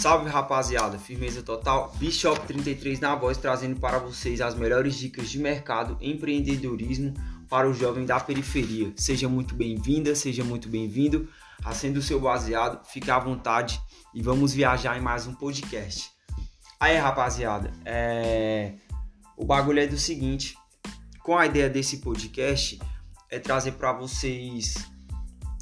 Salve rapaziada, firmeza total. Bishop 33 na voz trazendo para vocês as melhores dicas de mercado, empreendedorismo para o jovem da periferia. Seja muito bem-vinda, seja muito bem-vindo. Acenda o seu baseado, fique à vontade e vamos viajar em mais um podcast. Aí rapaziada, é... o bagulho é do seguinte: com a ideia desse podcast é trazer para vocês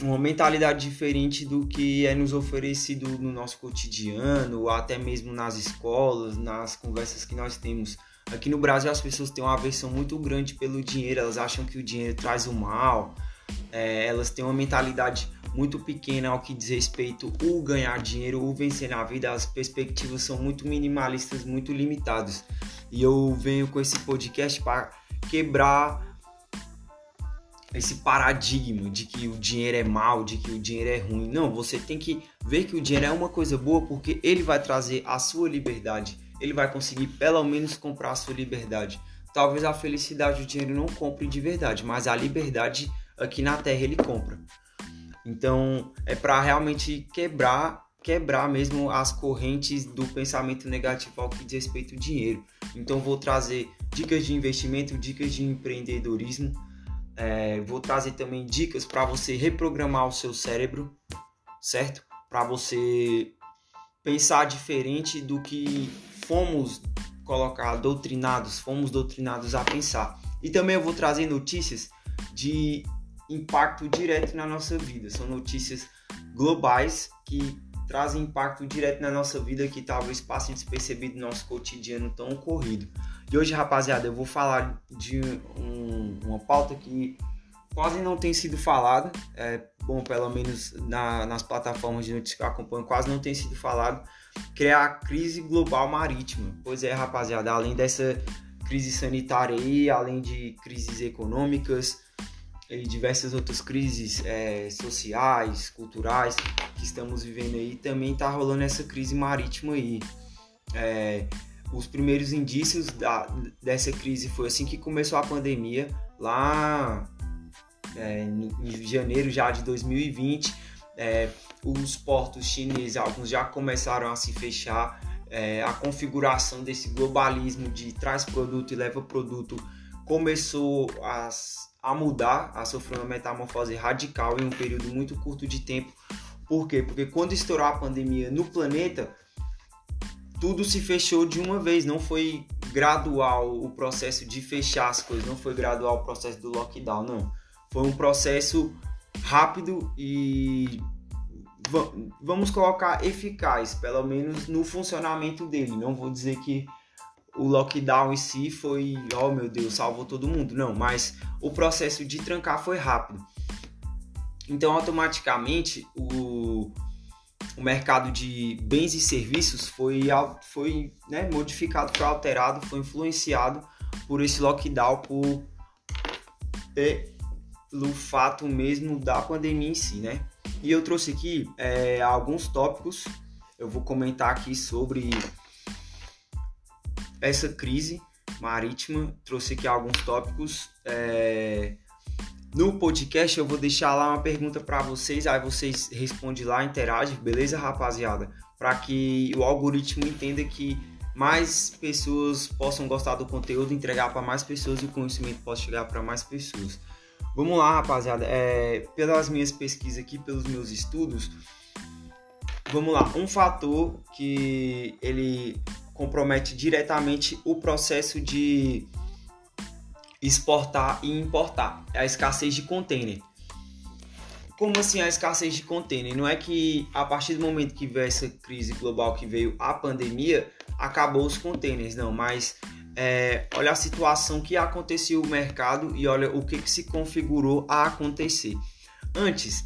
uma mentalidade diferente do que é nos oferecido no nosso cotidiano, até mesmo nas escolas, nas conversas que nós temos. Aqui no Brasil as pessoas têm uma aversão muito grande pelo dinheiro, elas acham que o dinheiro traz o mal, é, elas têm uma mentalidade muito pequena ao que diz respeito o ganhar dinheiro, o vencer na vida, as perspectivas são muito minimalistas, muito limitadas. E eu venho com esse podcast para quebrar esse paradigma de que o dinheiro é mal, de que o dinheiro é ruim. Não, você tem que ver que o dinheiro é uma coisa boa porque ele vai trazer a sua liberdade. Ele vai conseguir pelo menos comprar a sua liberdade. Talvez a felicidade o dinheiro não compre de verdade, mas a liberdade aqui na Terra ele compra. Então, é para realmente quebrar, quebrar mesmo as correntes do pensamento negativo ao que diz respeito ao dinheiro. Então, vou trazer dicas de investimento, dicas de empreendedorismo é, vou trazer também dicas para você reprogramar o seu cérebro, certo? Para você pensar diferente do que fomos colocar doutrinados, fomos doutrinados a pensar. E também eu vou trazer notícias de impacto direto na nossa vida. São notícias globais que trazem impacto direto na nossa vida que talvez passe despercebido no nosso cotidiano tão corrido. E hoje, rapaziada, eu vou falar de um, uma pauta que quase não tem sido falada. É, bom, pelo menos na, nas plataformas de notícias que eu acompanho, quase não tem sido falado, que é a crise global marítima. Pois é, rapaziada, além dessa crise sanitária aí, além de crises econômicas e diversas outras crises é, sociais, culturais que estamos vivendo aí, também tá rolando essa crise marítima aí. É, os primeiros indícios da, dessa crise foi assim que começou a pandemia, lá é, no, em janeiro já de 2020. É, os portos chineses, alguns já começaram a se fechar. É, a configuração desse globalismo de traz produto e leva produto começou a, a mudar, a sofrer uma metamorfose radical em um período muito curto de tempo. Por quê? Porque quando estourou a pandemia no planeta, tudo se fechou de uma vez, não foi gradual o processo de fechar as coisas, não foi gradual o processo do lockdown, não. Foi um processo rápido e vamos colocar eficaz, pelo menos no funcionamento dele. Não vou dizer que o lockdown em si foi, oh meu Deus, salvou todo mundo, não, mas o processo de trancar foi rápido. Então, automaticamente, o, o mercado de bens e serviços foi, foi né, modificado, foi alterado, foi influenciado por esse lockdown, por, pelo fato mesmo da pandemia em si, né? E eu trouxe aqui é, alguns tópicos, eu vou comentar aqui sobre essa crise marítima, trouxe aqui alguns tópicos. É, no podcast eu vou deixar lá uma pergunta para vocês, aí vocês respondem lá, interagem, beleza, rapaziada? Para que o algoritmo entenda que mais pessoas possam gostar do conteúdo, entregar para mais pessoas e o conhecimento possa chegar para mais pessoas. Vamos lá, rapaziada. É, pelas minhas pesquisas aqui, pelos meus estudos, vamos lá. Um fator que ele compromete diretamente o processo de exportar e importar. É a escassez de container. Como assim a escassez de container? Não é que a partir do momento que veio essa crise global que veio a pandemia, acabou os containers, não, mas é, olha a situação que aconteceu no mercado e olha o que, que se configurou a acontecer. Antes,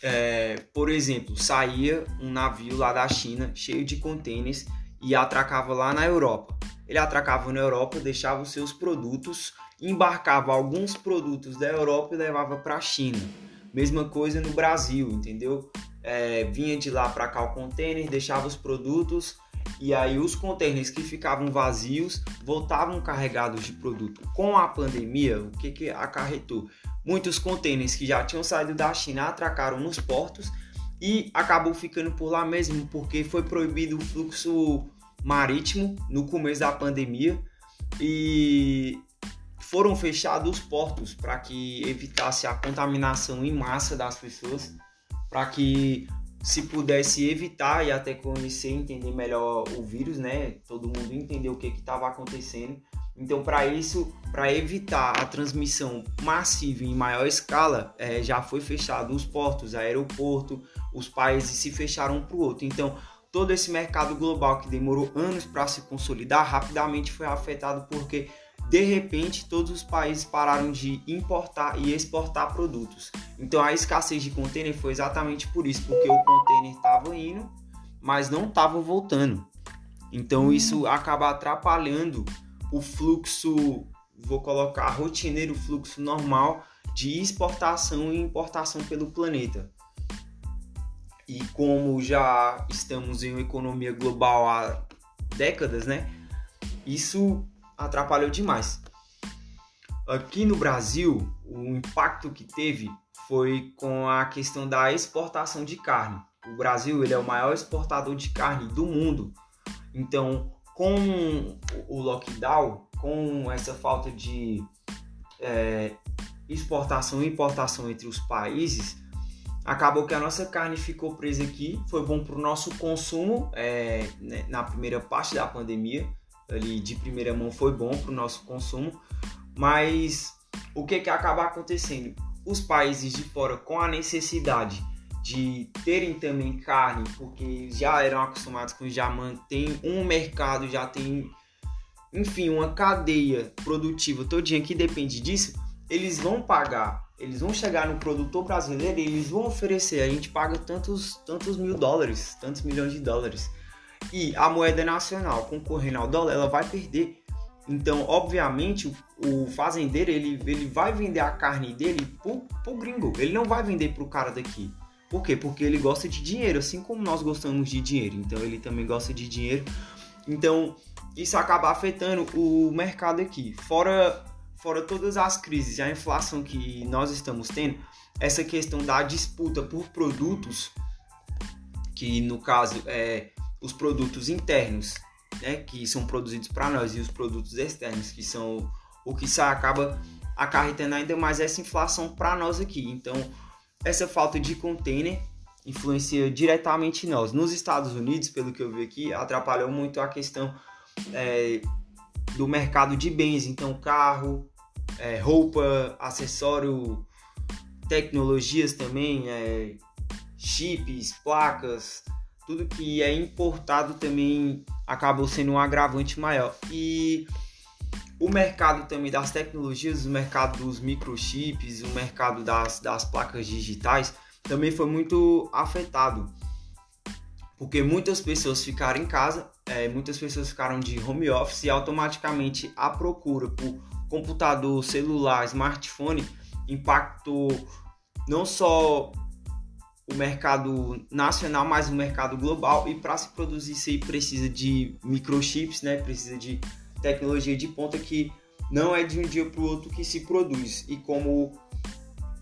é, por exemplo, saía um navio lá da China cheio de containers e atracava lá na Europa. Ele atracava na Europa, deixava os seus produtos embarcava alguns produtos da Europa e levava para a China. Mesma coisa no Brasil, entendeu? É, vinha de lá para cá o container, deixava os produtos e aí os containers que ficavam vazios voltavam carregados de produto. Com a pandemia, o que, que acarretou? Muitos containers que já tinham saído da China atracaram nos portos e acabou ficando por lá mesmo porque foi proibido o fluxo marítimo no começo da pandemia e foram fechados os portos para que evitasse a contaminação em massa das pessoas, para que se pudesse evitar e até conhecer, entender melhor o vírus, né? Todo mundo entender o que estava acontecendo. Então, para isso, para evitar a transmissão massiva em maior escala, é, já foi fechado os portos, aeroporto, os países se fecharam um para o outro. Então, todo esse mercado global que demorou anos para se consolidar, rapidamente foi afetado porque de repente todos os países pararam de importar e exportar produtos. Então a escassez de container foi exatamente por isso, porque o container estava indo, mas não estava voltando. Então isso acaba atrapalhando o fluxo, vou colocar rotineiro, fluxo normal de exportação e importação pelo planeta. E como já estamos em uma economia global há décadas, né? Isso atrapalhou demais. Aqui no Brasil, o impacto que teve foi com a questão da exportação de carne. O Brasil ele é o maior exportador de carne do mundo. Então, com o lockdown, com essa falta de é, exportação e importação entre os países, acabou que a nossa carne ficou presa aqui. Foi bom para o nosso consumo é, né, na primeira parte da pandemia ali de primeira mão foi bom para o nosso consumo, mas o que que acaba acontecendo? Os países de fora com a necessidade de terem também carne, porque já eram acostumados com já mantém um mercado, já tem enfim, uma cadeia produtiva todinha que depende disso, eles vão pagar, eles vão chegar no produtor brasileiro e eles vão oferecer, a gente paga tantos, tantos mil dólares, tantos milhões de dólares e a moeda nacional concorrendo ao dólar, ela vai perder. Então, obviamente, o, fazendeiro ele, ele vai vender a carne dele pro, pro gringo. Ele não vai vender pro cara daqui. Por quê? Porque ele gosta de dinheiro, assim como nós gostamos de dinheiro. Então, ele também gosta de dinheiro. Então, isso acaba afetando o mercado aqui. Fora, fora todas as crises a inflação que nós estamos tendo, essa questão da disputa por produtos, que no caso é os produtos internos, né, que são produzidos para nós, e os produtos externos, que são o que acaba acarretando ainda mais essa inflação para nós aqui. Então, essa falta de container influencia diretamente nós. Nos Estados Unidos, pelo que eu vi aqui, atrapalhou muito a questão é, do mercado de bens, então carro, é, roupa, acessório, tecnologias também, é, chips, placas, tudo que é importado também acabou sendo um agravante maior. E o mercado também das tecnologias, o mercado dos microchips, o mercado das, das placas digitais também foi muito afetado. Porque muitas pessoas ficaram em casa, é, muitas pessoas ficaram de home office e automaticamente a procura por computador, celular, smartphone impactou não só o mercado nacional, mas o mercado global. E para se produzir isso aí precisa de microchips, né? Precisa de tecnologia de ponta que não é de um dia para o outro que se produz. E como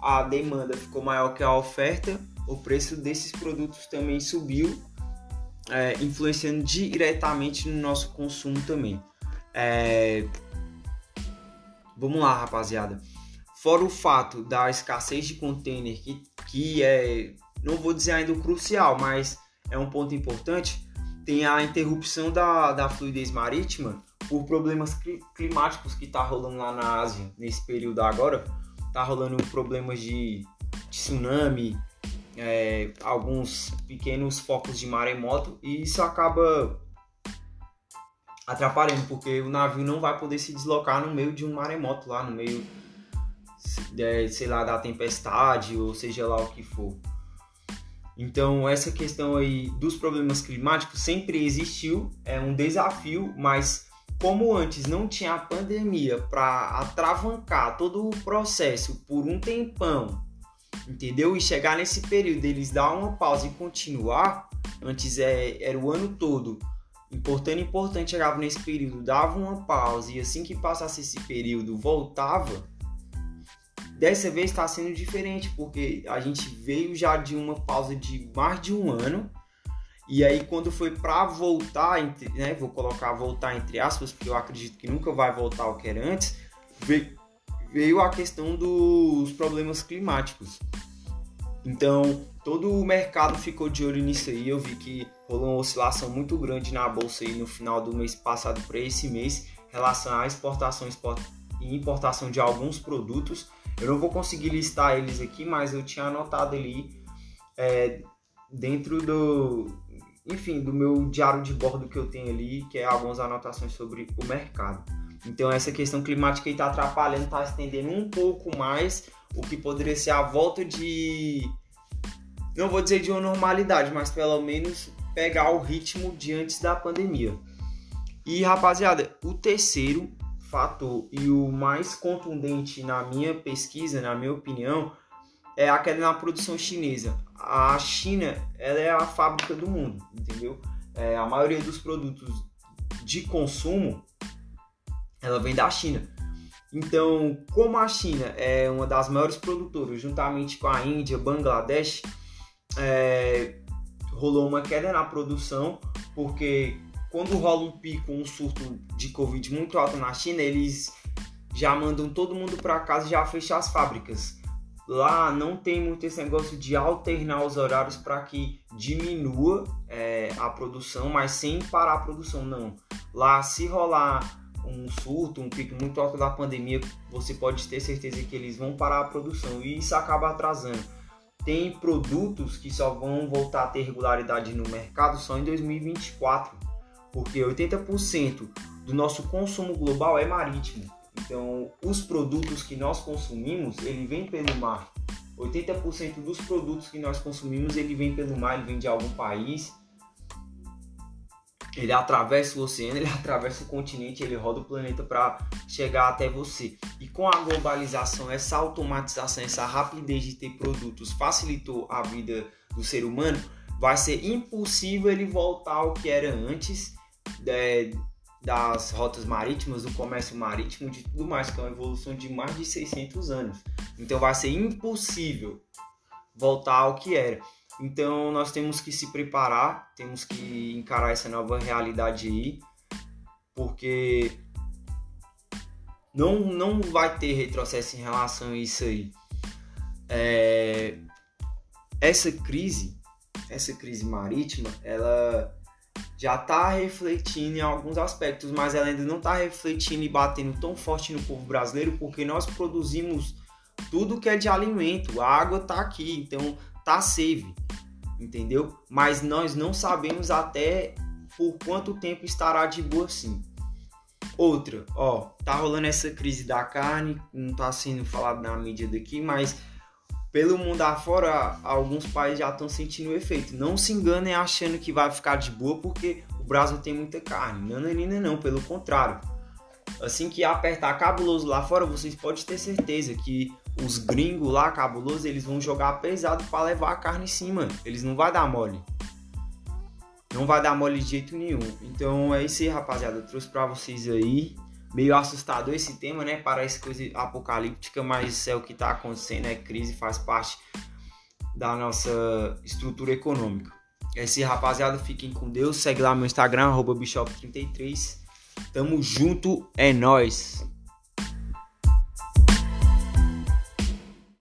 a demanda ficou maior que a oferta, o preço desses produtos também subiu, é, influenciando diretamente no nosso consumo também. É... Vamos lá, rapaziada. Fora o fato da escassez de container, que, que é não vou dizer ainda o crucial, mas é um ponto importante, tem a interrupção da, da fluidez marítima por problemas climáticos que está rolando lá na Ásia nesse período agora. Tá rolando problemas de, tsunami, é, alguns pequenos focos de maremoto e isso acaba atrapalhando porque o navio não vai poder se deslocar no meio de um maremoto lá no meio sei lá da tempestade ou seja lá o que for então, essa questão aí dos problemas climáticos sempre existiu, é um desafio, mas como antes não tinha a pandemia para atravancar todo o processo por um tempão, entendeu? E chegar nesse período eles dar uma pausa e continuar, antes é, era o ano todo. Importante, importante, chegava nesse período, dava uma pausa e assim que passasse esse período voltava. Dessa vez está sendo diferente, porque a gente veio já de uma pausa de mais de um ano. E aí, quando foi para voltar, né, vou colocar voltar entre aspas, porque eu acredito que nunca vai voltar ao que era antes, veio, a questão dos problemas climáticos. Então, todo o mercado ficou de olho nisso aí. Eu vi que rolou uma oscilação muito grande na bolsa aí no final do mês passado para esse mês, em relação à exportação e importação de alguns produtos. Eu não vou conseguir listar eles aqui, mas eu tinha anotado ali é, dentro do, enfim, do meu diário de bordo que eu tenho ali, que é algumas anotações sobre o mercado. Então essa questão climática está atrapalhando, está estendendo um pouco mais o que poderia ser a volta de. Não vou dizer de uma normalidade, mas pelo menos pegar o ritmo de antes da pandemia. E rapaziada, o terceiro fator e o mais contundente na minha pesquisa, na minha opinião, é a queda na produção chinesa. A China ela é a fábrica do mundo, entendeu? É, a maioria dos produtos de consumo ela vem da China. Então, como a China é uma das maiores produtoras, juntamente com a Índia, Bangladesh, é, rolou uma queda na produção, porque quando rola um pico, um surto de Covid muito alto na China, eles já mandam todo mundo para casa e já fecham as fábricas. Lá não tem muito esse negócio de alternar os horários para que diminua é, a produção, mas sem parar a produção, não. Lá, se rolar um surto, um pico muito alto da pandemia, você pode ter certeza que eles vão parar a produção e isso acaba atrasando. Tem produtos que só vão voltar a ter regularidade no mercado só em 2024, porque 80% do nosso consumo global é marítimo. Então, os produtos que nós consumimos, ele vem pelo mar. 80% dos produtos que nós consumimos, ele vem pelo mar, ele vem de algum país ele atravessa o oceano, ele atravessa o continente, ele roda o planeta para chegar até você. E com a globalização, essa automatização, essa rapidez de ter produtos facilitou a vida do ser humano, vai ser impossível ele voltar ao que era antes é, das rotas marítimas, do comércio marítimo, de tudo mais, que é uma evolução de mais de 600 anos. Então vai ser impossível voltar ao que era. Então nós temos que se preparar, temos que encarar essa nova realidade aí, porque não, não vai ter retrocesso em relação a isso aí. É, essa crise, essa crise marítima, ela já está refletindo em alguns aspectos, mas ela ainda não está refletindo e batendo tão forte no povo brasileiro, porque nós produzimos tudo que é de alimento, a água está aqui, então tá safe entendeu? Mas nós não sabemos até por quanto tempo estará de boa assim. Outra, ó, tá rolando essa crise da carne, não tá sendo falado na mídia daqui, mas pelo mundo afora, alguns países já estão sentindo o efeito. Não se enganem achando que vai ficar de boa porque o Brasil tem muita carne. Não, não, não, pelo contrário. Assim que apertar cabuloso lá fora, vocês podem ter certeza que os gringos lá, cabulosos, eles vão jogar pesado para levar a carne em cima. Eles não vai dar mole. Não vai dar mole de jeito nenhum. Então é isso aí, rapaziada. Eu trouxe para vocês aí. Meio assustador esse tema, né? Parece coisa apocalíptica, mas é o que tá acontecendo. É crise, faz parte da nossa estrutura econômica. É rapaziada. Fiquem com Deus. Segue lá meu Instagram, Bishop33. Tamo junto, é nós.